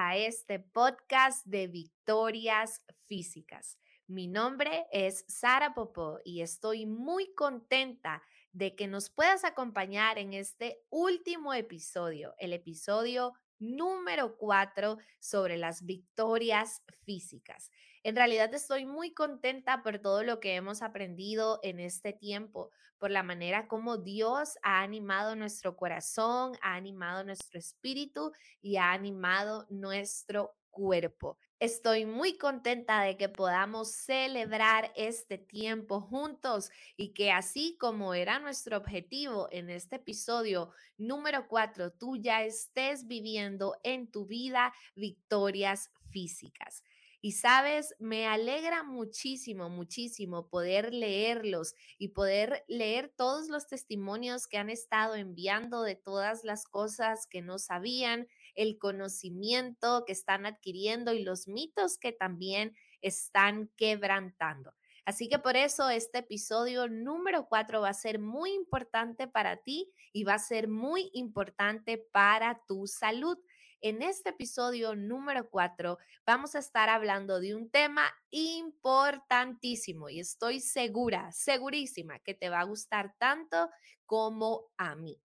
a este podcast de Victorias Físicas. Mi nombre es Sara Popó y estoy muy contenta de que nos puedas acompañar en este último episodio, el episodio número 4 sobre las victorias físicas. En realidad estoy muy contenta por todo lo que hemos aprendido en este tiempo, por la manera como Dios ha animado nuestro corazón, ha animado nuestro espíritu y ha animado nuestro cuerpo. Estoy muy contenta de que podamos celebrar este tiempo juntos y que así como era nuestro objetivo en este episodio número 4, tú ya estés viviendo en tu vida victorias físicas. Y sabes, me alegra muchísimo, muchísimo poder leerlos y poder leer todos los testimonios que han estado enviando de todas las cosas que no sabían, el conocimiento que están adquiriendo y los mitos que también están quebrantando. Así que por eso este episodio número cuatro va a ser muy importante para ti y va a ser muy importante para tu salud. En este episodio número 4 vamos a estar hablando de un tema importantísimo y estoy segura, segurísima que te va a gustar tanto como a mí.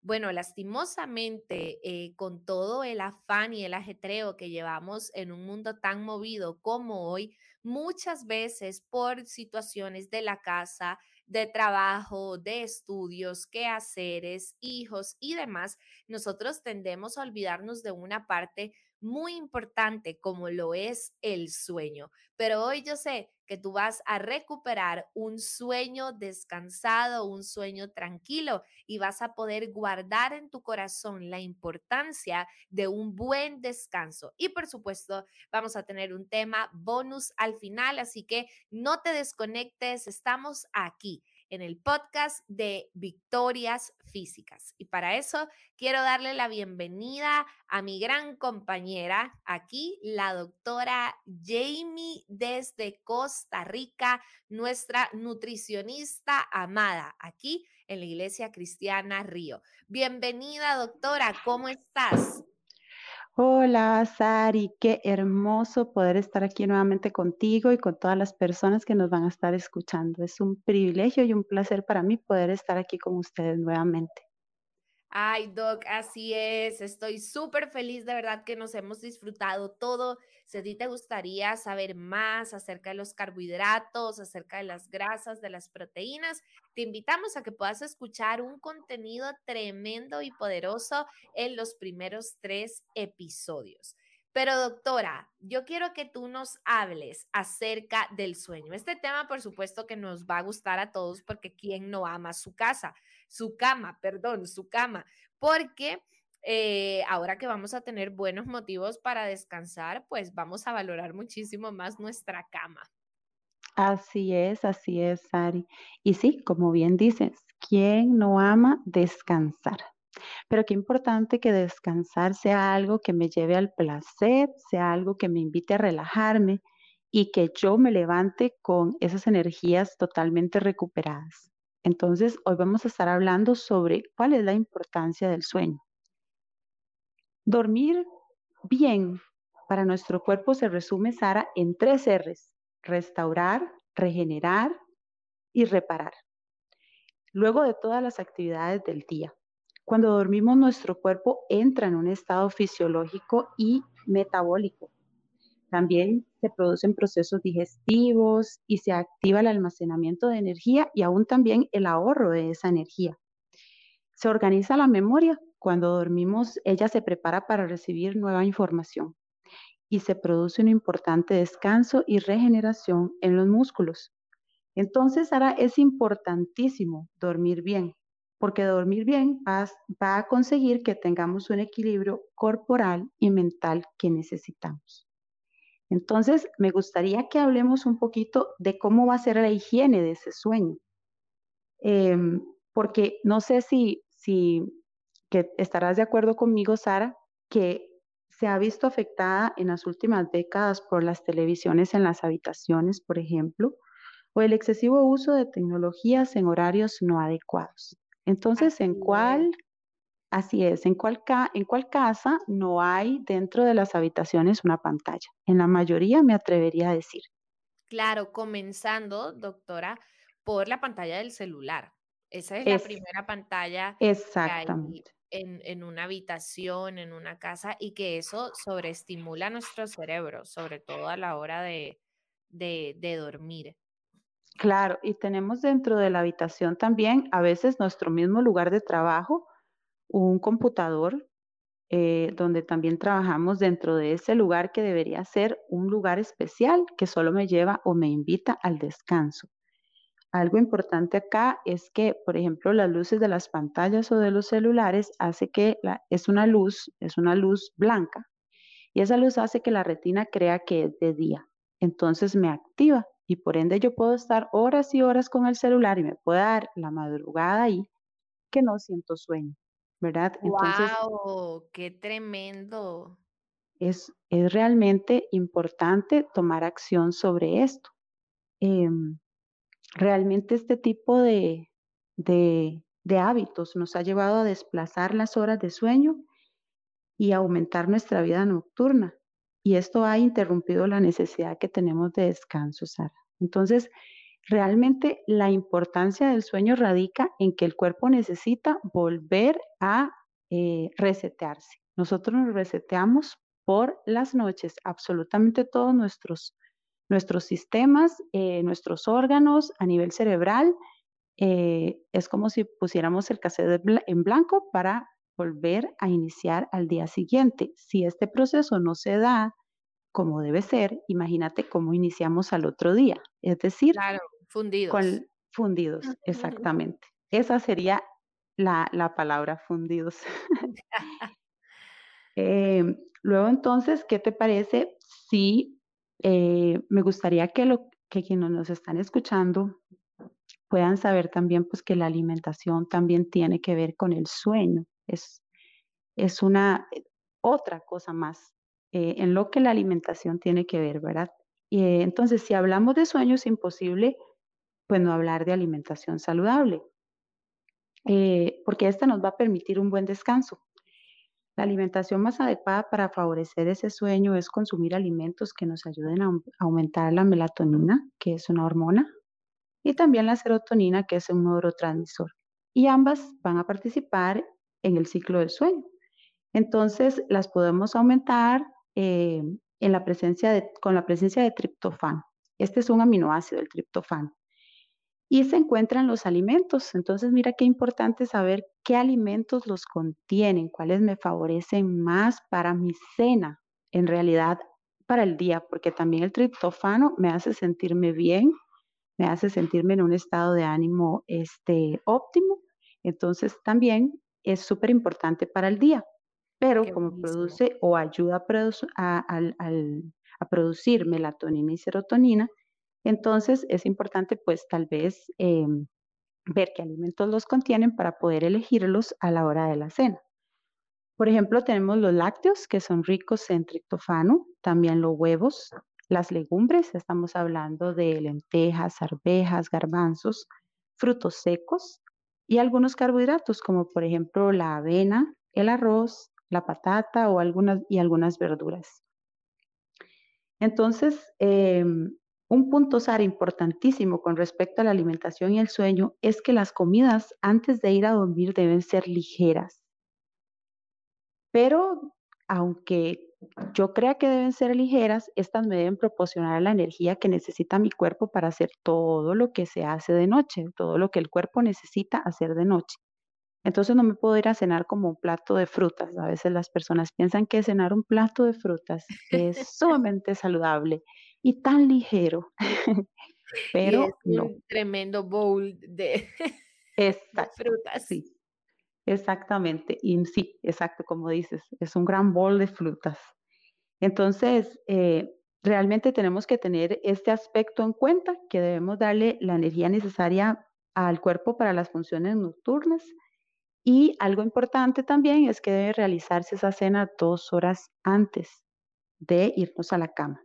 Bueno, lastimosamente, eh, con todo el afán y el ajetreo que llevamos en un mundo tan movido como hoy, muchas veces por situaciones de la casa, de trabajo, de estudios, quehaceres, hijos y demás, nosotros tendemos a olvidarnos de una parte muy importante como lo es el sueño. Pero hoy yo sé que tú vas a recuperar un sueño descansado, un sueño tranquilo y vas a poder guardar en tu corazón la importancia de un buen descanso. Y por supuesto, vamos a tener un tema bonus al final, así que no te desconectes, estamos aquí en el podcast de Victorias Físicas. Y para eso quiero darle la bienvenida a mi gran compañera aquí, la doctora Jamie desde Costa Rica, nuestra nutricionista amada aquí en la Iglesia Cristiana Río. Bienvenida, doctora, ¿cómo estás? Hola, Sari, qué hermoso poder estar aquí nuevamente contigo y con todas las personas que nos van a estar escuchando. Es un privilegio y un placer para mí poder estar aquí con ustedes nuevamente. Ay, Doc, así es. Estoy súper feliz de verdad que nos hemos disfrutado todo. Si a ti te gustaría saber más acerca de los carbohidratos, acerca de las grasas, de las proteínas, te invitamos a que puedas escuchar un contenido tremendo y poderoso en los primeros tres episodios. Pero doctora, yo quiero que tú nos hables acerca del sueño. Este tema, por supuesto, que nos va a gustar a todos porque ¿quién no ama su casa? Su cama, perdón, su cama. Porque eh, ahora que vamos a tener buenos motivos para descansar, pues vamos a valorar muchísimo más nuestra cama. Así es, así es, Sari. Y sí, como bien dices, ¿quién no ama descansar? Pero qué importante que descansar sea algo que me lleve al placer, sea algo que me invite a relajarme y que yo me levante con esas energías totalmente recuperadas. Entonces, hoy vamos a estar hablando sobre cuál es la importancia del sueño. Dormir bien para nuestro cuerpo se resume, Sara, en tres R's. Restaurar, regenerar y reparar. Luego de todas las actividades del día. Cuando dormimos, nuestro cuerpo entra en un estado fisiológico y metabólico. También se producen procesos digestivos y se activa el almacenamiento de energía y aún también el ahorro de esa energía. Se organiza la memoria. Cuando dormimos, ella se prepara para recibir nueva información y se produce un importante descanso y regeneración en los músculos. Entonces, ahora es importantísimo dormir bien porque dormir bien va, a conseguir que tengamos un equilibrio corporal y mental que necesitamos. Entonces, me gustaría que hablemos un poquito de cómo va a ser la higiene de ese sueño. Em, porque no sé si, si que estarás de acuerdo conmigo, Sara, que se ha visto afectada en las últimas décadas por las televisiones en las habitaciones, por ejemplo, o el excesivo uso de tecnologías en horarios no adecuados. Entonces, ¿en cuál, Así es, ¿en cuál, ¿en cuál casa no hay dentro de las habitaciones una pantalla? En la mayoría me atrevería a decir. Claro, comenzando, doctora, por la pantalla del celular. Esa es, la primera pantalla exactamente. en, en, una habitación, en una casa, y que eso sobreestimula nuestro cerebro, sobre todo a la hora de, de, de dormir. Claro, y tenemos dentro de la habitación también a veces nuestro mismo lugar de trabajo, un computador eh, donde también trabajamos dentro de ese lugar que debería ser un lugar especial que solo me lleva o me invita al descanso. Algo importante acá es que, por ejemplo, las luces de las pantallas o de los celulares hace que es una luz, es una luz blanca y esa luz hace que la retina crea que es de día. Entonces me activa y por ende yo puedo estar horas y horas con el celular y me puede dar la madrugada ahí que no siento sueño. ¿Verdad? ¡Wow! ¡Qué tremendo! Es, es, realmente importante tomar acción sobre esto. Em, realmente este tipo de, de, de hábitos nos ha llevado a desplazar las horas de sueño y aumentar nuestra vida nocturna. Y esto ha interrumpido la necesidad que tenemos de descanso, Sara. Entonces, Realmente la importancia del sueño radica en que el cuerpo necesita volver a eh, resetearse. Nosotros nos reseteamos por las noches, absolutamente todos nuestros, nuestros sistemas, eh, nuestros órganos a nivel cerebral. Eh, es como si pusiéramos el cassette en blanco para volver a iniciar al día siguiente. Si este proceso no se da como debe ser, imagínate cómo iniciamos al otro día. Es decir, fundidos. Con, fundidos, exactamente. Esa sería la, la palabra fundidos. Em, luego entonces, ¿qué te parece si eh, me gustaría que, lo, que quienes nos están escuchando puedan saber también pues que la alimentación también tiene que ver con el sueño. Es, es una eh, otra cosa más eh, en lo que la alimentación tiene que ver, ¿verdad? Y, entonces, si hablamos de sueño, es imposible, pues, no hablar de alimentación saludable, eh, porque esta nos va a permitir un buen descanso. La alimentación más adecuada para favorecer ese sueño es consumir alimentos que nos ayuden a aumentar la melatonina, que es una hormona, y también la serotonina, que es un neurotransmisor. Y ambas van a participar en el ciclo del sueño. Entonces, las podemos aumentar eh, en la presencia de, con la presencia de triptofano. Este es un aminoácido, el triptofano. Y se encuentra en los alimentos. Entonces, mira qué importante saber qué alimentos los contienen, cuáles me favorecen más para mi cena, en realidad para el día, porque también el triptofano me hace sentirme bien, me hace sentirme en un estado de ánimo este, óptimo. Entonces, también es súper importante para el día pero como produce o ayuda a, producir melatonina y serotonina, entonces es importante pues tal vez em, ver qué alimentos los contienen para poder elegirlos a la hora de la cena. Por ejemplo, tenemos los lácteos que son ricos en triptofano, también los huevos, las legumbres, estamos hablando de lentejas, arvejas, garbanzos, frutos secos y algunos carbohidratos como por ejemplo la avena, el arroz, la patata o algunas, y algunas verduras. Entonces, em, un punto, Sara, importantísimo con respecto a la alimentación y el sueño es que las comidas antes de ir a dormir deben ser ligeras. Pero aunque yo crea que deben ser ligeras, estas me deben proporcionar la energía que necesita mi cuerpo para hacer todo lo que se hace de noche, todo lo que el cuerpo necesita hacer de noche. Entonces no me puedo ir a cenar como un plato de frutas. A veces las personas piensan que cenar un plato de frutas es sumamente saludable y tan ligero. Pero es un tremendo bowl de, frutas. Sí, exactamente. Y sí, exacto, como dices, es un gran bowl de frutas. Entonces, eh, realmente tenemos que tener este aspecto en cuenta, que debemos darle la energía necesaria al cuerpo para las funciones nocturnas y algo importante también es que debe realizarse esa cena dos horas antes de irnos a la cama.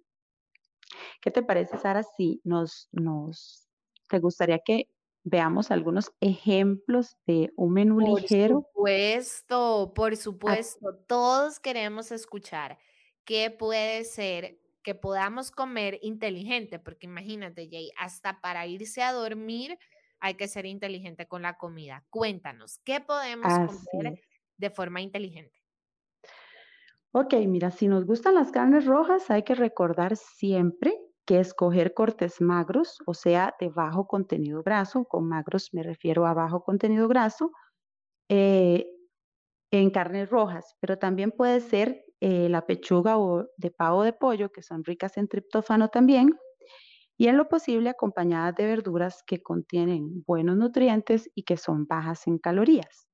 ¿Qué te parece, Sara, si nos, nos, te gustaría que veamos algunos ejemplos de un menú Por ligero. supuesto, por supuesto. Todos queremos escuchar qué puede ser que podamos comer inteligente, porque imagínate, Jay, hasta para irse a dormir hay que ser inteligente con la comida. Cuéntanos, ¿qué podemos comer de forma inteligente? Ok, mira, si nos gustan las carnes rojas, hay que recordar siempre que escoger cortes magros, o sea, de bajo contenido graso, con magros me refiero a bajo contenido graso, eh, en carnes rojas, pero también puede ser eh, la pechuga o de pavo de pollo, que son ricas en triptófano también, y en lo posible acompañadas de verduras que contienen buenos nutrientes y que son bajas en calorías.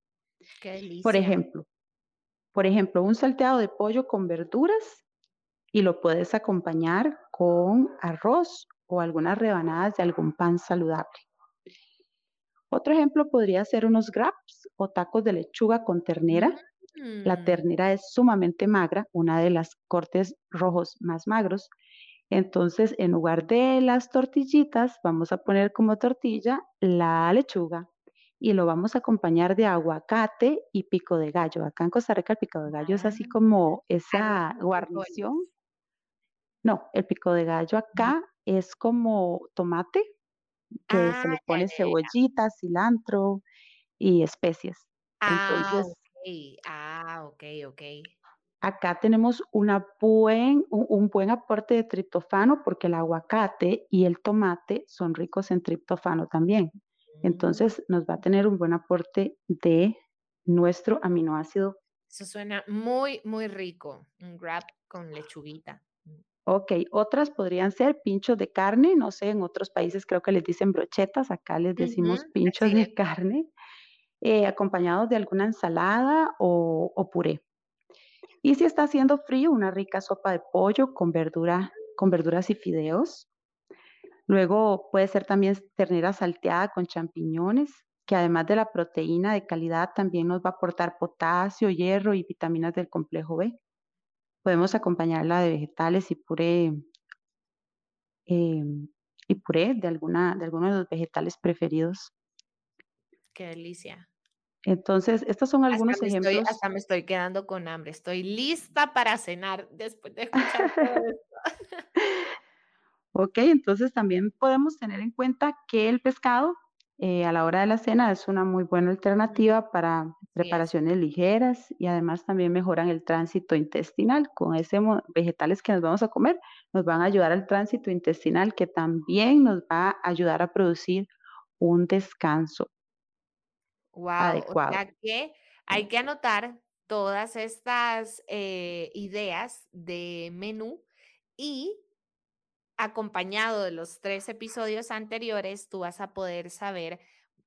Por ejemplo, por ejemplo, un salteado de pollo con verduras y lo puedes acompañar con arroz o algunas rebanadas de algún pan saludable. Otro ejemplo podría ser unos wraps o tacos de lechuga con ternera. La mm. ternera es sumamente magra, una de las cortes rojos más magros. Entonces, en lugar de las tortillitas, vamos a poner como tortilla la lechuga y lo vamos a acompañar de aguacate y pico de gallo. Acá en Costa Rica el pico de gallo es así ah, como esa guarnición no, el pico de gallo acá es como tomate, que se le ah, pone cebollita, cilantro y especies. Ah, Entonces, Ah, ok, ok. Acá tenemos una buen, un, buen aporte de triptofano porque el aguacate y el tomate son ricos en triptofano también. Mm. Entonces nos va a tener un buen aporte de nuestro aminoácido. Eso suena muy, muy rico. Un wrap con lechuguita. Ok, otras podrían ser pinchos de carne, no sé, en otros países creo que les dicen brochetas, acá les decimos pinchos de carne, eh, acompañados de alguna ensalada o, puré. Y si está haciendo frío, una rica sopa de pollo con, verdura, con verduras y fideos. Luego puede ser también ternera salteada con champiñones, que además de la proteína de calidad también nos va a aportar potasio, hierro y vitaminas del complejo B. Podemos acompañarla de vegetales y puré, em, y puré de, alguna, de algunos de los vegetales preferidos. Qué delicia. Entonces, estos son algunos ejemplos. Estoy, hasta me estoy quedando con hambre. Estoy lista para cenar después de escuchar todo esto. ok, entonces también podemos tener en cuenta que el pescado eh, a la hora de la cena es una muy buena alternativa para preparaciones ligeras y además también mejoran el tránsito intestinal. Con esos vegetales que nos vamos a comer, nos van a ayudar al tránsito intestinal que también nos va a ayudar a producir un descanso wow, adecuado. O sea que hay que anotar todas estas eh, ideas de menú y acompañado de los tres episodios anteriores, tú vas a poder saber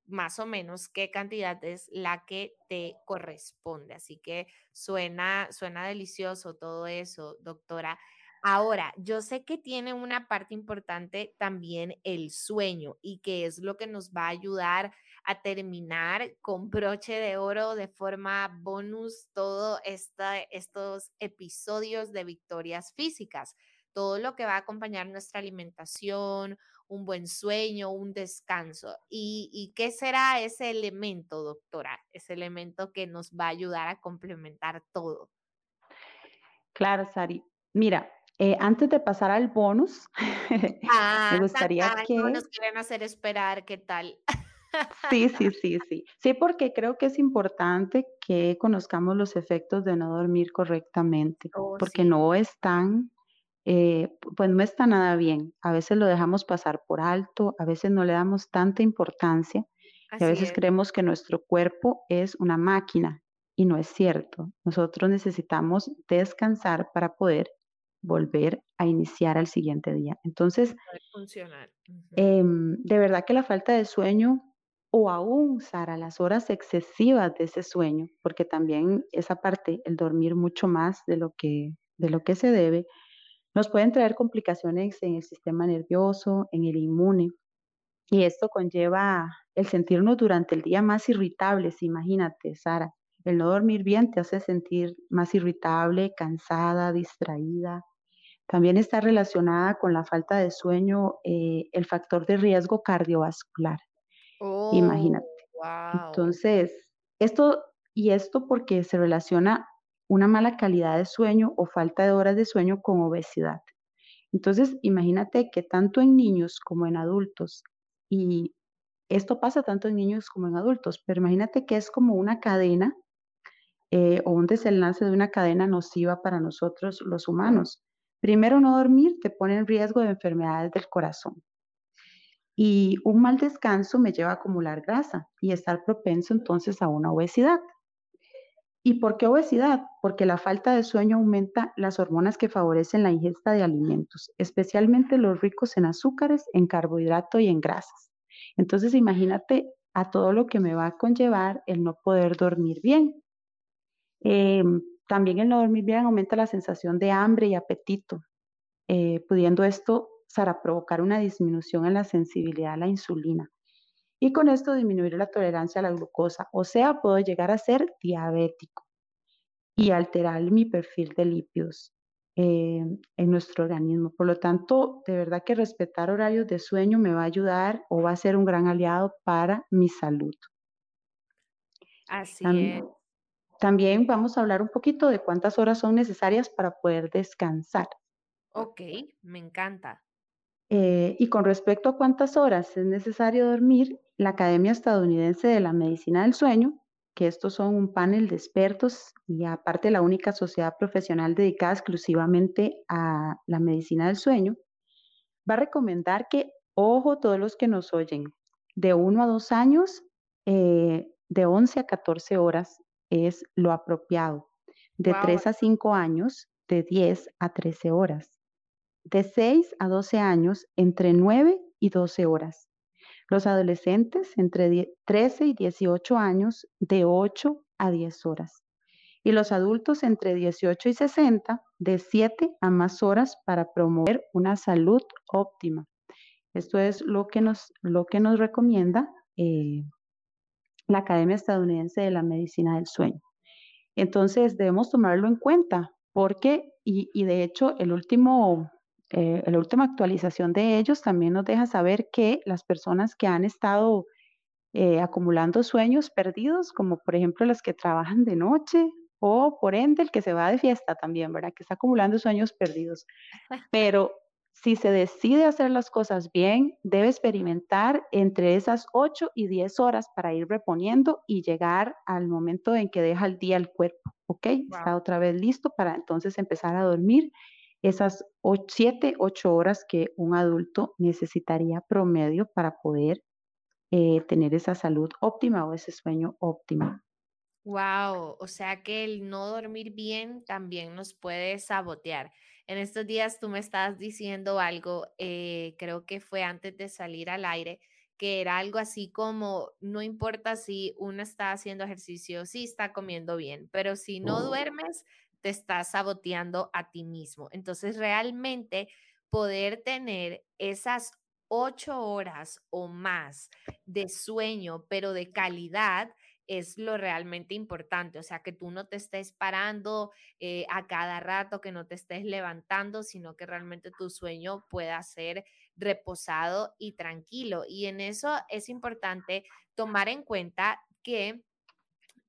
más o menos qué cantidad es la que te corresponde. Así que suena, suena delicioso todo eso, doctora. Ahora, yo sé que tiene una parte importante también el sueño y que es lo que nos va a ayudar a terminar con broche de oro de forma bonus todos estos episodios de victorias físicas todo lo que va a acompañar nuestra alimentación, un buen sueño, un descanso. ¿Y, qué será ese elemento, doctora? Ese elemento que nos va a ayudar a complementar todo. Claro, Sari. Mira, eh, antes de pasar al bonus, me ah, gustaría que... No nos quieren hacer esperar, ¿qué tal? Sí, sí, sí, sí. Sí, porque creo que es importante que conozcamos los efectos de no dormir correctamente, oh, porque no están eh, pues no está nada bien. A veces lo dejamos pasar por alto, a veces no le damos tanta importancia y a veces creemos que nuestro cuerpo es una máquina y no es cierto. Nosotros necesitamos descansar para poder volver a iniciar al siguiente día. Entonces, funcionar. Em, de verdad que la falta de sueño o aún, Sara, las horas excesivas de ese sueño, porque también esa parte, el dormir mucho más de lo que, de lo que se debe, nos pueden traer complicaciones en el sistema nervioso, en el inmune, y esto conlleva el sentirnos durante el día más irritables. Imagínate, Sara, el no dormir bien te hace sentir más irritable, cansada, distraída. También está relacionada con la falta de sueño eh, el factor de riesgo cardiovascular. Imagínate. wow. Entonces, esto y esto porque se relaciona una mala calidad de sueño o falta de horas de sueño con obesidad. Entonces, imagínate que tanto en niños como en adultos, y esto pasa tanto en niños como en adultos, pero imagínate que es como una cadena eh, o un desenlace de una cadena nociva para nosotros los humanos. Primero, no dormir te pone en riesgo de enfermedades del corazón. Y un mal descanso me lleva a acumular grasa y estar propenso entonces a una obesidad. ¿Y por qué obesidad? Porque la falta de sueño aumenta las hormonas que favorecen la ingesta de alimentos, especialmente los ricos en azúcares, en carbohidrato y en grasas. Entonces imagínate a todo lo que me va a conllevar el no poder dormir bien. Em, también el no dormir bien aumenta la sensación de hambre y apetito, eh, pudiendo esto para provocar una disminución en la sensibilidad a la insulina y con esto disminuir la tolerancia a la glucosa, o sea, puedo llegar a ser diabético y alterar mi perfil de lípidos eh, en nuestro organismo. Por lo tanto, de verdad que respetar horarios de sueño me va a ayudar o va a ser un gran aliado para mi salud. Así es. También vamos a hablar un poquito de cuántas horas son necesarias para poder descansar. Ok, me encanta. Eh, y con respecto a cuántas horas es necesario dormir, la Academia Estadounidense de la Medicina del Sueño, que estos son un panel de expertos y aparte la única sociedad profesional dedicada exclusivamente a la medicina del sueño, va a recomendar que, ojo todos los que nos oyen, de 1 a 2 años, eh, de 11 a 14 horas es lo apropiado. De 3 a 5 años, de 10 a 13 horas de 6 a 12 años entre 9 y 12 horas. Los adolescentes entre 13 y 18 años de 8 a 10 horas. Y los adultos entre 18 y 60 de 7 a más horas para promover una salud óptima. Esto es lo que nos, lo que nos recomienda eh, la Academia Estadounidense de la Medicina del Sueño. Entonces debemos tomarlo en cuenta porque, y, y de hecho, el último eh, la última actualización de ellos también nos deja saber que las personas que han estado eh, acumulando sueños perdidos, como por ejemplo las que trabajan de noche o por ende el que se va de fiesta también, ¿verdad? Que está acumulando sueños perdidos. Pero si se decide hacer las cosas bien, debe experimentar entre esas 8 y 10 horas para ir reponiendo y llegar al momento en que deja el día el cuerpo, ¿ok? Está otra vez listo para entonces empezar a dormir esas 7, 8 horas que un adulto necesitaría promedio para poder eh, tener esa salud óptima o ese sueño óptimo. Wow, o sea que el no dormir bien también nos puede sabotear. En estos días tú me estabas diciendo algo, eh, creo que fue antes de salir al aire, que era algo así como, no importa si uno está haciendo ejercicio, si está comiendo bien, pero si no duermes, te estás saboteando a ti mismo. Entonces, realmente poder tener esas ocho horas o más de sueño, pero de calidad, es lo realmente importante. O sea, que tú no te estés parando eh, a cada rato, que no te estés levantando, sino que realmente tu sueño pueda ser reposado y tranquilo. Y en eso es importante tomar en cuenta que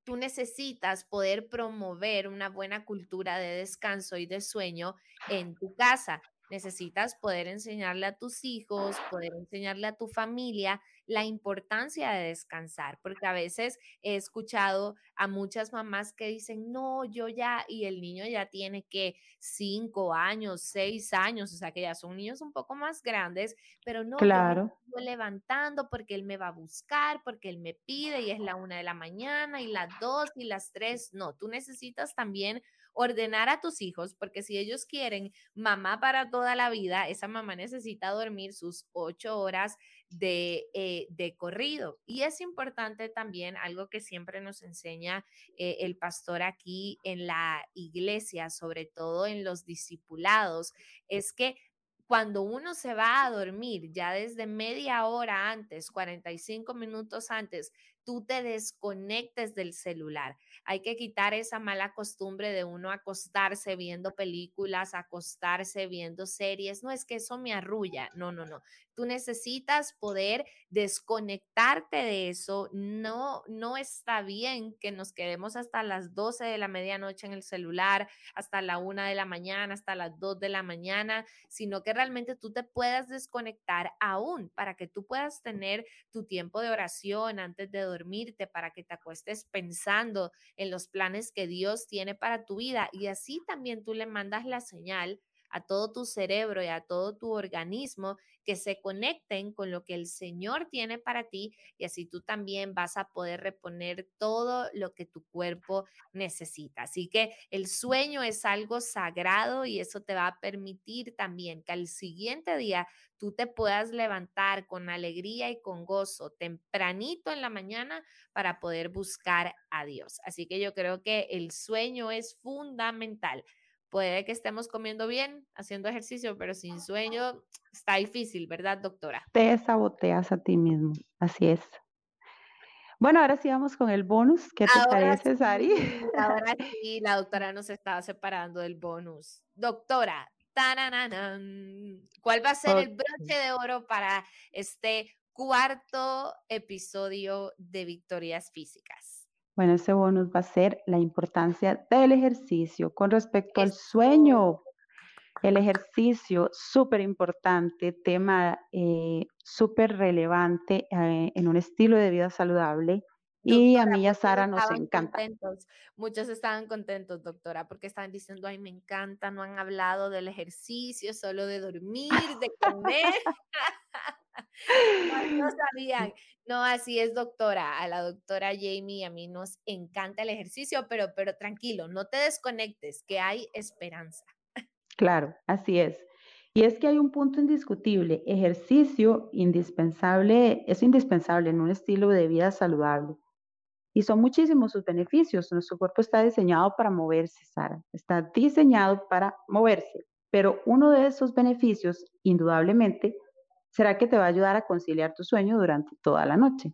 tú necesitas poder promover una buena cultura de descanso y de sueño en tu casa. Necesitas poder enseñarle a tus hijos, poder enseñarle a tu familia la importancia de descansar, porque a veces he escuchado a muchas mamás que dicen, no, yo ya, y el niño ya tiene que cinco años, seis años, o sea que ya son niños un poco más grandes, pero no, claro. yo me levantando porque él me va a buscar, porque él me pide y es la una de la mañana y las dos y las tres, no, tú necesitas también ordenar a tus hijos, porque si ellos quieren mamá para toda la vida, esa mamá necesita dormir sus ocho horas de, eh, de corrido. Y es importante también algo que siempre nos enseña eh, el pastor aquí en la iglesia, sobre todo en los discipulados, es que cuando uno se va a dormir ya desde media hora antes, 45 minutos antes, tú te desconectes del celular. Hay que quitar esa mala costumbre de uno acostarse viendo películas, acostarse viendo series. No es que eso me arrulla. No, no, no. Tú necesitas poder desconectarte de eso. No, no está bien que nos quedemos hasta las 12 de la medianoche en el celular, hasta la 1 de la mañana, hasta las 2 de la mañana, sino que realmente tú te puedas desconectar aún para que tú puedas tener tu tiempo de oración antes de dormirte, para que te acuestes pensando en los planes que Dios tiene para tu vida y así también tú le mandas la señal a todo tu cerebro y a todo tu organismo que se conecten con lo que el Señor tiene para ti y así tú también vas a poder reponer todo lo que tu cuerpo necesita. Así que el sueño es algo sagrado y eso te va a permitir también que al siguiente día tú te puedas levantar con alegría y con gozo tempranito en la mañana para poder buscar a Dios. Así que yo creo que el sueño es fundamental. Puede que estemos comiendo bien, haciendo ejercicio, pero sin sueño está difícil, ¿verdad, doctora? Te saboteas a ti mismo, así es. Bueno, ahora sí vamos con el bonus. ¿Qué te parece, Sari? Ahora sí, la doctora nos estaba separando del bonus. Doctora, ¿cuál va a ser el broche de oro para este cuarto episodio de Victorias Físicas? Bueno, ese bonus va a ser la importancia del ejercicio con respecto al sueño. El ejercicio, súper importante, tema eh, súper relevante eh, en un estilo de vida saludable. Y a mí y a Sara nos encanta. Muchos estaban contentos, doctora, porque estaban diciendo, ay, me encanta, no han hablado del ejercicio, solo de dormir, de comer. no, sabían. No, así es, doctora. A la doctora Jamie a mí nos encanta el ejercicio, pero, pero tranquilo, no te desconectes, que hay esperanza. Claro, así es. Y es que hay un punto indiscutible, ejercicio indispensable, es indispensable en un estilo de vida saludable. Y son muchísimos sus beneficios. Nuestro cuerpo está diseñado para moverse, Sara. Está diseñado para moverse. Pero uno de esos beneficios, indudablemente, será que te va a ayudar a conciliar tu sueño durante toda la noche.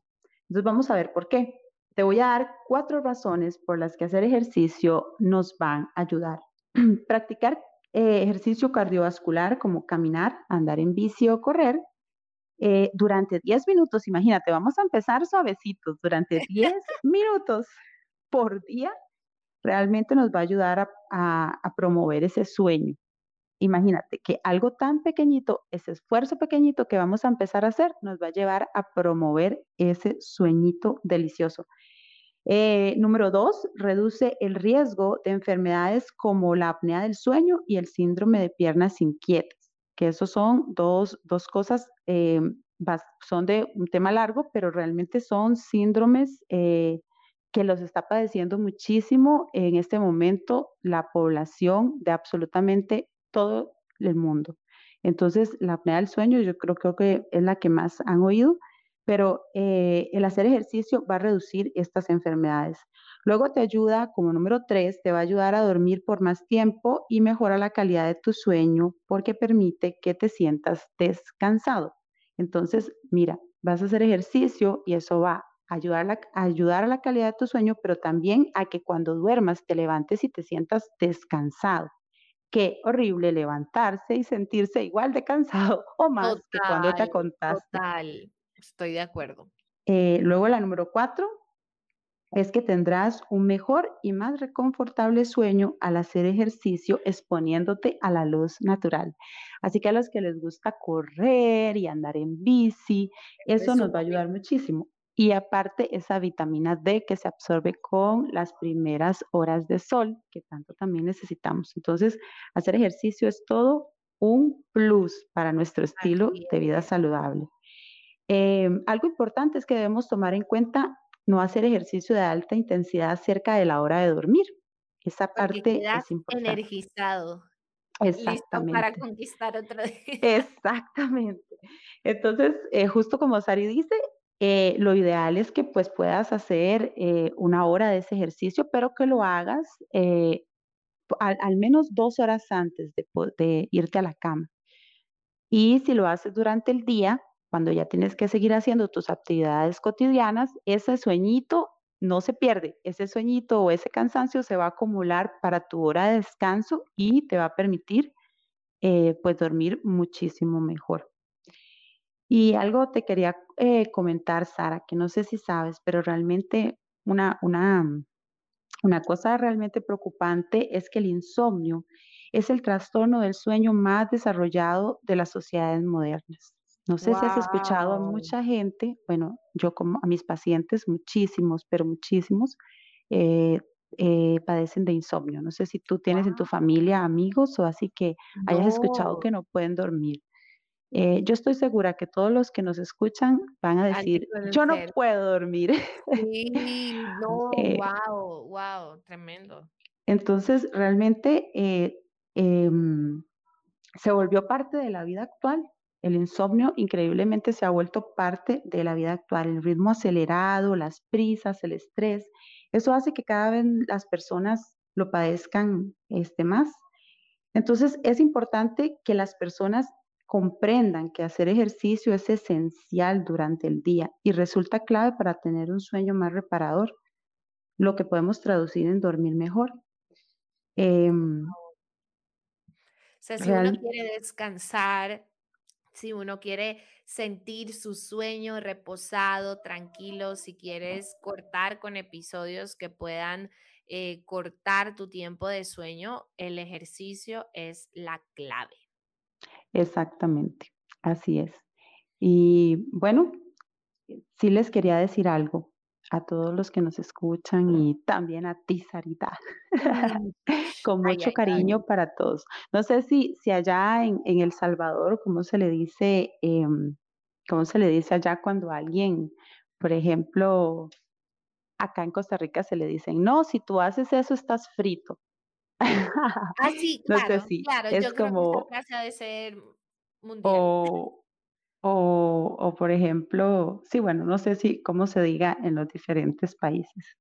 Entonces vamos a ver por qué. Te voy a dar cuatro razones por las que hacer ejercicio nos van a ayudar. Practicar eh, ejercicio cardiovascular como caminar, andar en bici o correr eh, durante 10 minutos. Imagínate, vamos a empezar suavecitos. Durante 10 minutos por día realmente nos va a ayudar a promover ese sueño. Imagínate que algo tan pequeñito, ese esfuerzo pequeñito que vamos a empezar a hacer, nos va a llevar a promover ese sueñito delicioso. Eh, número dos, reduce el riesgo de enfermedades como la apnea del sueño y el síndrome de piernas inquietas, que esos son dos, cosas, eh, son de un tema largo, pero realmente son síndromes eh, que los está padeciendo muchísimo en este momento la población de absolutamente todo el mundo. Entonces, la apnea del sueño yo creo, creo que es la que más han oído, pero eh, el hacer ejercicio va a reducir estas enfermedades. Luego te ayuda, como número tres, te va a ayudar a dormir por más tiempo y mejora la calidad de tu sueño porque permite que te sientas descansado. Entonces, mira, vas a hacer ejercicio y eso va a ayudar, a ayudar a la calidad de tu sueño, pero también a que cuando duermas te levantes y te sientas descansado qué horrible levantarse y sentirse igual de cansado o más que cuando te contaste. Total, estoy de acuerdo. Eh, luego la número cuatro es que tendrás un mejor y más reconfortable sueño al hacer ejercicio exponiéndote a la luz natural. Así que a los que les gusta correr y andar en bici, eso nos va a ayudar muchísimo. Y aparte esa vitamina D que se absorbe con las primeras horas de sol, que tanto también necesitamos. Entonces, hacer ejercicio es todo un plus para nuestro estilo de vida saludable. Em, algo importante es que debemos tomar en cuenta no hacer ejercicio de alta intensidad cerca de la hora de dormir. Esa parte es importante. energizado. Exactamente. para conquistar otro día. Exactamente. Entonces, eh, justo como Sari dice, eh, lo ideal es que pues puedas hacer eh, una hora de ese ejercicio, pero que lo hagas eh, al, menos dos horas antes de, de, irte a la cama. Y si lo haces durante el día, cuando ya tienes que seguir haciendo tus actividades cotidianas, ese sueñito no se pierde, ese sueñito o ese cansancio se va a acumular para tu hora de descanso y te va a permitir eh, pues dormir muchísimo mejor. Y algo te quería eh, comentar, Sara, que no sé si sabes, pero realmente una, una, una cosa realmente preocupante es que el insomnio es el trastorno del sueño más desarrollado de las sociedades modernas. No sé si has escuchado a mucha gente, bueno, yo como a mis pacientes, muchísimos, pero muchísimos, eh, eh, padecen de insomnio. No sé si tú tienes en tu familia amigos o así que hayas escuchado que no pueden dormir. Eh, yo estoy segura que todos los que nos escuchan van a decir, yo no puedo dormir. Sí, no, wow, wow, tremendo. Entonces, realmente em, se volvió parte de la vida actual. El insomnio increíblemente se ha vuelto parte de la vida actual. El ritmo acelerado, las prisas, el estrés, eso hace que cada vez las personas lo padezcan este, más. Entonces es importante que las personas comprendan que hacer ejercicio es esencial durante el día y resulta clave para tener un sueño más reparador, lo que podemos traducir en dormir mejor. Em, si uno quiere descansar, si uno quiere sentir su sueño reposado, tranquilo, si quieres cortar con episodios que puedan eh, cortar tu tiempo de sueño, el ejercicio es la clave. Exactamente, así es. Y bueno, sí les quería decir algo a todos los que nos escuchan y también a ti, Sarita, con mucho cariño para todos. No sé si, si allá en, El Salvador, ¿cómo se le dice? Em, ¿Cómo se le dice allá cuando alguien, por ejemplo, acá en Costa Rica se le dicen, no, si tú haces eso estás frito. Ah, sí, claro, claro, es yo como, creo que de ser mundial. O, o, o, por ejemplo, sí, bueno, no sé si cómo se diga en los diferentes países,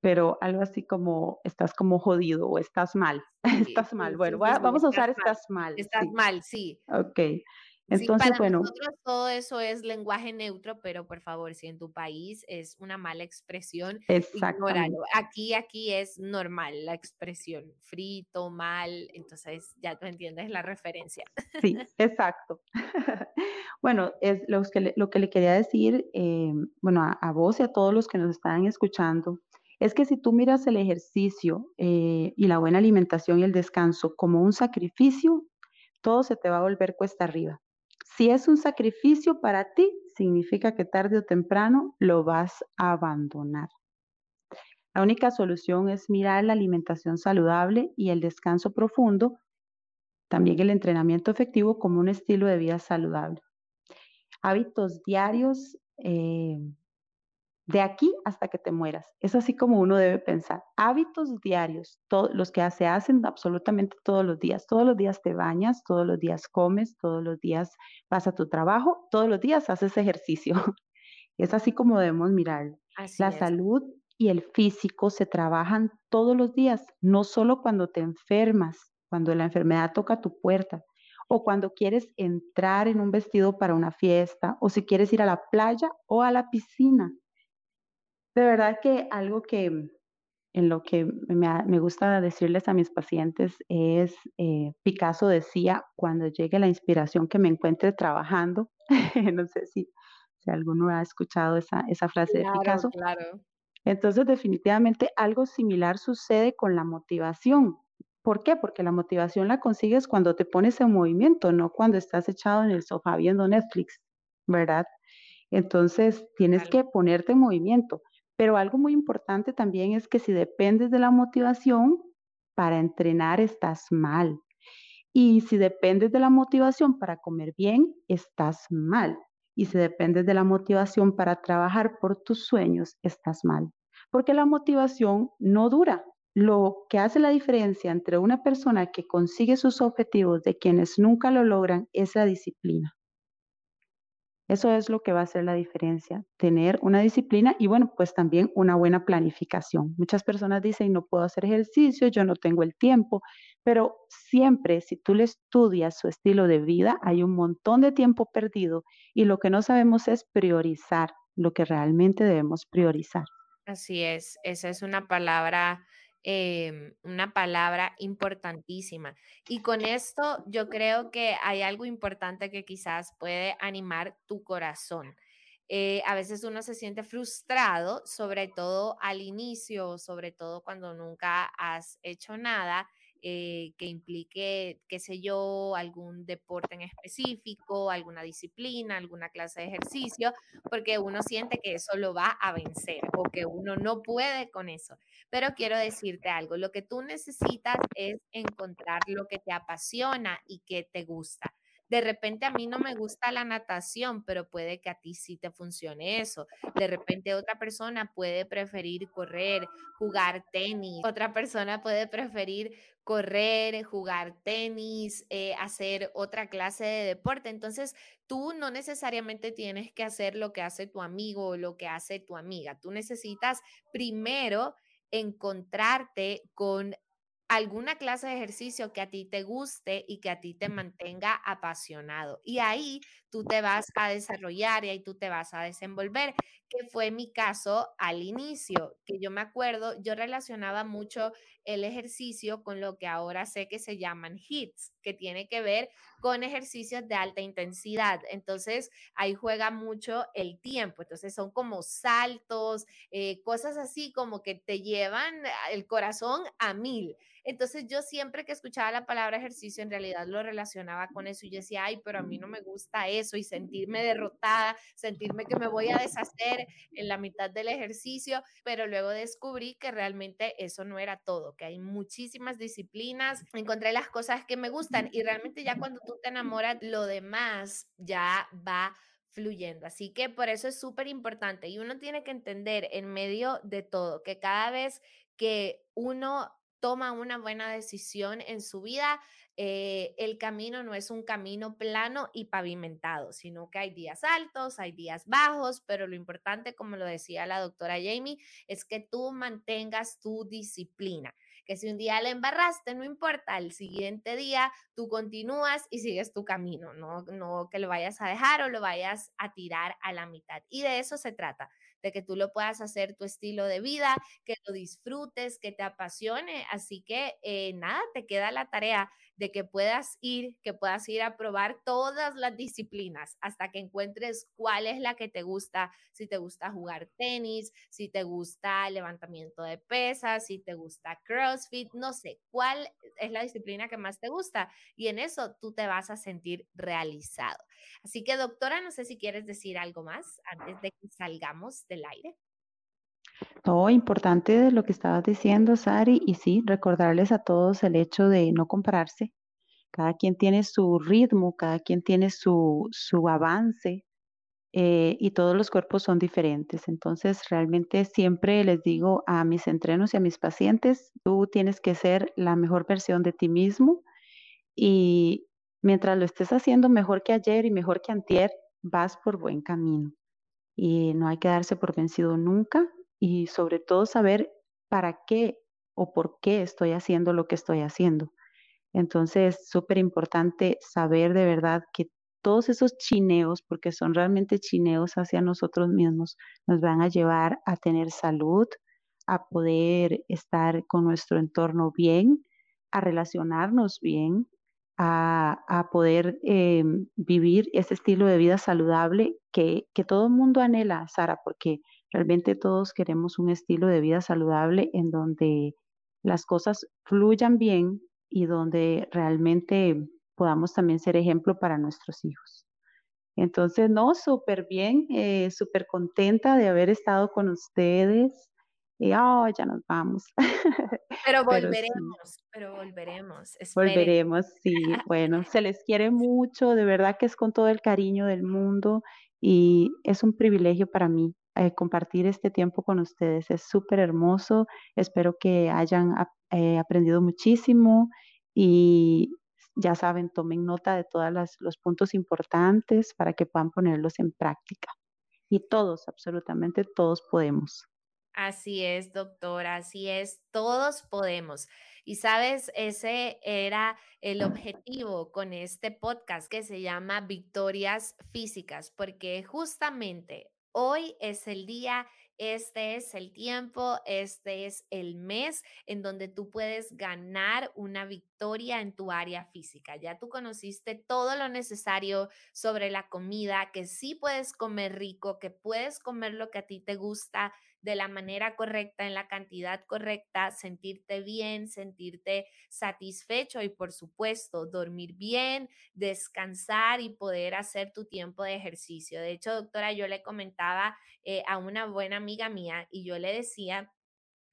pero algo así como estás como jodido o estás mal, estás mal. bueno, vamos a usar estás mal. Estás mal, sí. Ok. Entonces, para bueno. Nosotros todo eso es lenguaje neutro, pero por favor, si en tu país es una mala expresión, ignóralo. Aquí, aquí es normal la expresión frito, mal, entonces ya tú entiendes la referencia. Sí, exacto. bueno, es lo que, lo que le quería decir, eh, bueno, a, vos y a todos los que nos están escuchando, es que si tú miras el ejercicio eh, y la buena alimentación y el descanso como un sacrificio, todo se te va a volver cuesta arriba. Si es un sacrificio para ti, significa que tarde o temprano lo vas a abandonar. La única solución es mirar la alimentación saludable y el descanso profundo, también el entrenamiento efectivo como un estilo de vida saludable. Hábitos diarios eh, de aquí hasta que te mueras. Es así como uno debe pensar. Hábitos diarios, los que se hacen absolutamente todos los días. Todos los días te bañas, todos los días comes, todos los días vas a tu trabajo, todos los días haces ejercicio. Es así como debemos mirar. La salud y el físico se trabajan todos los días, no solo cuando te enfermas, cuando la enfermedad toca tu puerta, o cuando quieres entrar en un vestido para una fiesta, o si quieres ir a la playa o a la piscina. De verdad que algo que en lo que me, gusta decirles a mis pacientes es, eh, Picasso decía, cuando llegue la inspiración que me encuentre trabajando, no sé si, si alguno ha escuchado esa, esa frase de Picasso. Claro. Entonces, definitivamente algo similar sucede con la motivación. ¿Por qué? Porque la motivación la consigues cuando te pones en movimiento, no cuando estás echado en el sofá viendo Netflix, ¿verdad? Entonces, tienes que ponerte en movimiento. Pero algo muy importante también es que si dependes de la motivación para entrenar, estás mal. Y si dependes de la motivación para comer bien, estás mal. Y si dependes de la motivación para trabajar por tus sueños, estás mal. Porque la motivación no dura. Lo que hace la diferencia entre una persona que consigue sus objetivos de quienes nunca lo logran es la disciplina. Eso es lo que va a hacer la diferencia, tener una disciplina y bueno, pues también una buena planificación. Muchas personas dicen, no puedo hacer ejercicio, yo no tengo el tiempo, pero siempre si tú le estudias su estilo de vida, hay un montón de tiempo perdido y lo que no sabemos es priorizar lo que realmente debemos priorizar. Así es, esa es una palabra Em, una palabra importantísima. Y con esto yo creo que hay algo importante que quizás puede animar tu corazón. Eh, a veces uno se siente frustrado, sobre todo al inicio, sobre todo cuando nunca has hecho nada eh, que implique, qué sé yo, algún deporte en específico, alguna disciplina, alguna clase de ejercicio, porque uno siente que eso lo va a vencer o que uno no puede con eso. Pero quiero decirte algo, lo que tú necesitas es encontrar lo que te apasiona y que te gusta. De repente a mí no me gusta la natación, pero puede que a ti sí te funcione eso. De repente otra persona puede preferir correr, jugar tenis. Otra persona puede preferir correr, jugar tenis, eh, hacer otra clase de deporte. Entonces, tú no necesariamente tienes que hacer lo que hace tu amigo o lo que hace tu amiga. Tú necesitas primero encontrarte con alguna clase de ejercicio que a ti te guste y que a ti te mantenga apasionado. Y ahí tú te vas a desarrollar y ahí tú te vas a desenvolver, que fue mi caso al inicio, que yo me acuerdo, yo relacionaba mucho el ejercicio con lo que ahora sé que se llaman HITS, que tiene que ver con ejercicios de alta intensidad. Entonces, ahí juega mucho el tiempo. Entonces, son como saltos, eh, cosas así como que te llevan el corazón a mil. Entonces yo siempre que escuchaba la palabra ejercicio, en realidad lo relacionaba con eso y yo decía, ay, pero a mí no me gusta eso y sentirme derrotada, sentirme que me voy a deshacer en la mitad del ejercicio, pero luego descubrí que realmente eso no era todo, que hay muchísimas disciplinas, encontré las cosas que me gustan y realmente ya cuando tú te enamoras, lo demás ya va fluyendo. Así que por eso es súper importante y uno tiene que entender en medio de todo que cada vez que uno toma una buena decisión en su vida, eh, el camino no es un camino plano y pavimentado, sino que hay días altos, hay días bajos, pero lo importante, como lo decía la doctora Jamie, es que tú mantengas tu disciplina que si un día le embarraste, no importa, el siguiente día tú continúas y sigues tu camino, no, no que lo vayas a dejar o lo vayas a tirar a la mitad. Y de eso se trata, de que tú lo puedas hacer tu estilo de vida, que lo disfrutes, que te apasione. Así que eh, nada, te queda la tarea de que puedas ir, que puedas ir a probar todas las disciplinas hasta que encuentres cuál es la que te gusta, si te gusta jugar tenis, si te gusta levantamiento de pesas, si te gusta CrossFit, no sé, cuál es la disciplina que más te gusta y en eso tú te vas a sentir realizado. Así que doctora, no sé si quieres decir algo más antes de que salgamos del aire. Todo importante de lo que estabas diciendo, Sari, y sí, recordarles a todos el hecho de no compararse. Cada quien tiene su ritmo, cada quien tiene su, su avance eh, y todos los cuerpos son diferentes. Entonces, realmente siempre les digo a mis entrenos y a mis pacientes, tú tienes que ser la mejor versión de ti mismo y mientras lo estés haciendo mejor que ayer y mejor que antier, vas por buen camino. Y no hay que darse por vencido nunca y sobre todo saber para qué o por qué estoy haciendo lo que estoy haciendo. Entonces, es súper importante saber de verdad que todos esos chineos, porque son realmente chineos hacia nosotros mismos, nos van a llevar a tener salud, a poder estar con nuestro entorno bien, a relacionarnos bien, a, poder em, vivir ese estilo de vida saludable que, que todo el mundo anhela, Sara, porque Realmente todos queremos un estilo de vida saludable en donde las cosas fluyan bien y donde realmente podamos también ser ejemplo para nuestros hijos. Entonces, no, súper bien, eh, súper contenta de haber estado con ustedes. Y, oh, ya nos vamos. Pero volveremos, pero, volveremos. Volveremos, sí. Bueno, se les quiere mucho, de verdad que es con todo el cariño del mundo y es un privilegio para mí eh, compartir este tiempo con ustedes. Es súper hermoso. Espero que hayan eh, aprendido muchísimo y Ya saben, tomen nota de todos los puntos importantes para que puedan ponerlos en práctica. Y todos, absolutamente todos podemos. Así es, doctora, así es, todos podemos. Y sabes, ese era el objetivo con este podcast que se llama Victorias Físicas, porque justamente hoy es el día este es el tiempo, este es el mes en donde tú puedes ganar una victoria en tu área física. Ya tú conociste todo lo necesario sobre la comida, que sí puedes comer rico, que puedes comer lo que a ti te gusta, de la manera correcta, en la cantidad correcta, sentirte bien, sentirte satisfecho y por supuesto dormir bien, descansar y poder hacer tu tiempo de ejercicio. De hecho, doctora, yo le comentaba eh, a una buena amiga mía y yo le decía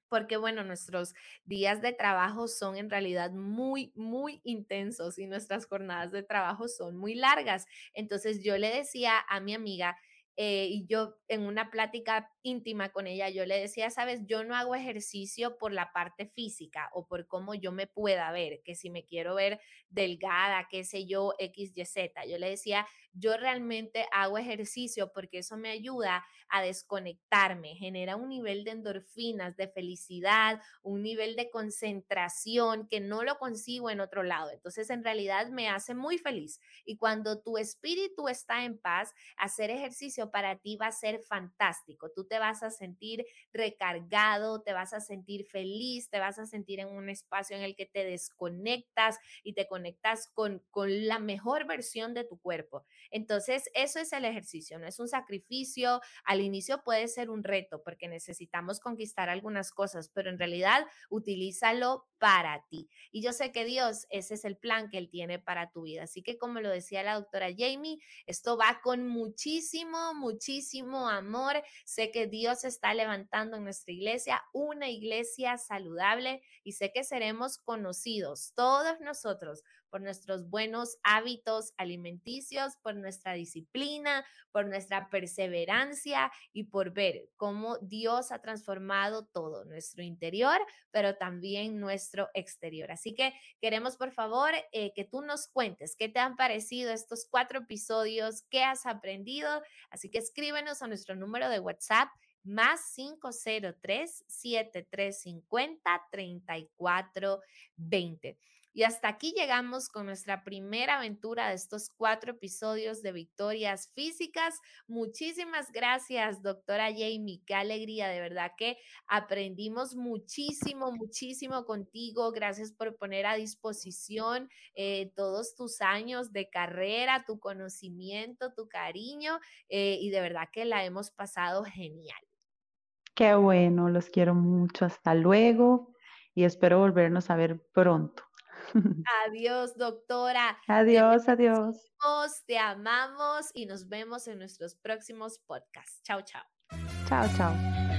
porque bueno, nuestros días de trabajo son en realidad muy, muy intensos y nuestras jornadas de trabajo son muy largas. Entonces yo le decía a mi amiga, eh, y yo en una plática íntima con ella, yo le decía, sabes, yo no hago ejercicio por la parte física o por cómo yo me pueda ver, que si me quiero ver delgada, qué sé yo, X, Y, Z. Yo le decía, yo realmente hago ejercicio porque eso me ayuda a desconectarme, genera un nivel de endorfinas, de felicidad, un nivel de concentración que no lo consigo en otro lado. Entonces, en realidad me hace muy feliz. Y cuando tu espíritu está en paz, hacer ejercicio para ti va a ser fantástico. Tú te vas a sentir recargado, te vas a sentir feliz, te vas a sentir en un espacio en el que te desconectas y te conectas con, con la mejor versión de tu cuerpo. Entonces, eso es el ejercicio, no es un sacrificio. Al inicio puede ser un reto porque necesitamos conquistar algunas cosas, pero en realidad utilízalo para ti. Y yo sé que Dios, ese es el plan que Él tiene para tu vida. Así que como lo decía la doctora Jamie, esto va con muchísimo, muchísimo amor. Sé que Dios está levantando en nuestra iglesia una iglesia saludable y sé que seremos conocidos todos nosotros por nuestros buenos hábitos alimenticios, por nuestra disciplina, por nuestra perseverancia y por ver cómo Dios ha transformado todo, nuestro interior, pero también nuestro exterior. Así que queremos, por favor, eh, que tú nos cuentes qué te han parecido estos cuatro episodios, qué has aprendido. Así que escríbenos a nuestro número de WhatsApp más 503 7350 3420. Y hasta aquí llegamos con nuestra primera aventura de estos cuatro episodios de Victorias Físicas. Muchísimas gracias, doctora Jamie. Qué alegría, de verdad que aprendimos muchísimo, muchísimo contigo. Gracias por poner a disposición eh, todos tus años de carrera, tu conocimiento, tu cariño eh, y de verdad que la hemos pasado genial. Qué bueno, los quiero mucho. Hasta luego y espero volvernos a ver pronto. Adiós, doctora. Adiós, adiós. Te amamos y nos vemos en nuestros próximos podcasts. Chao, chao. Chao, chao.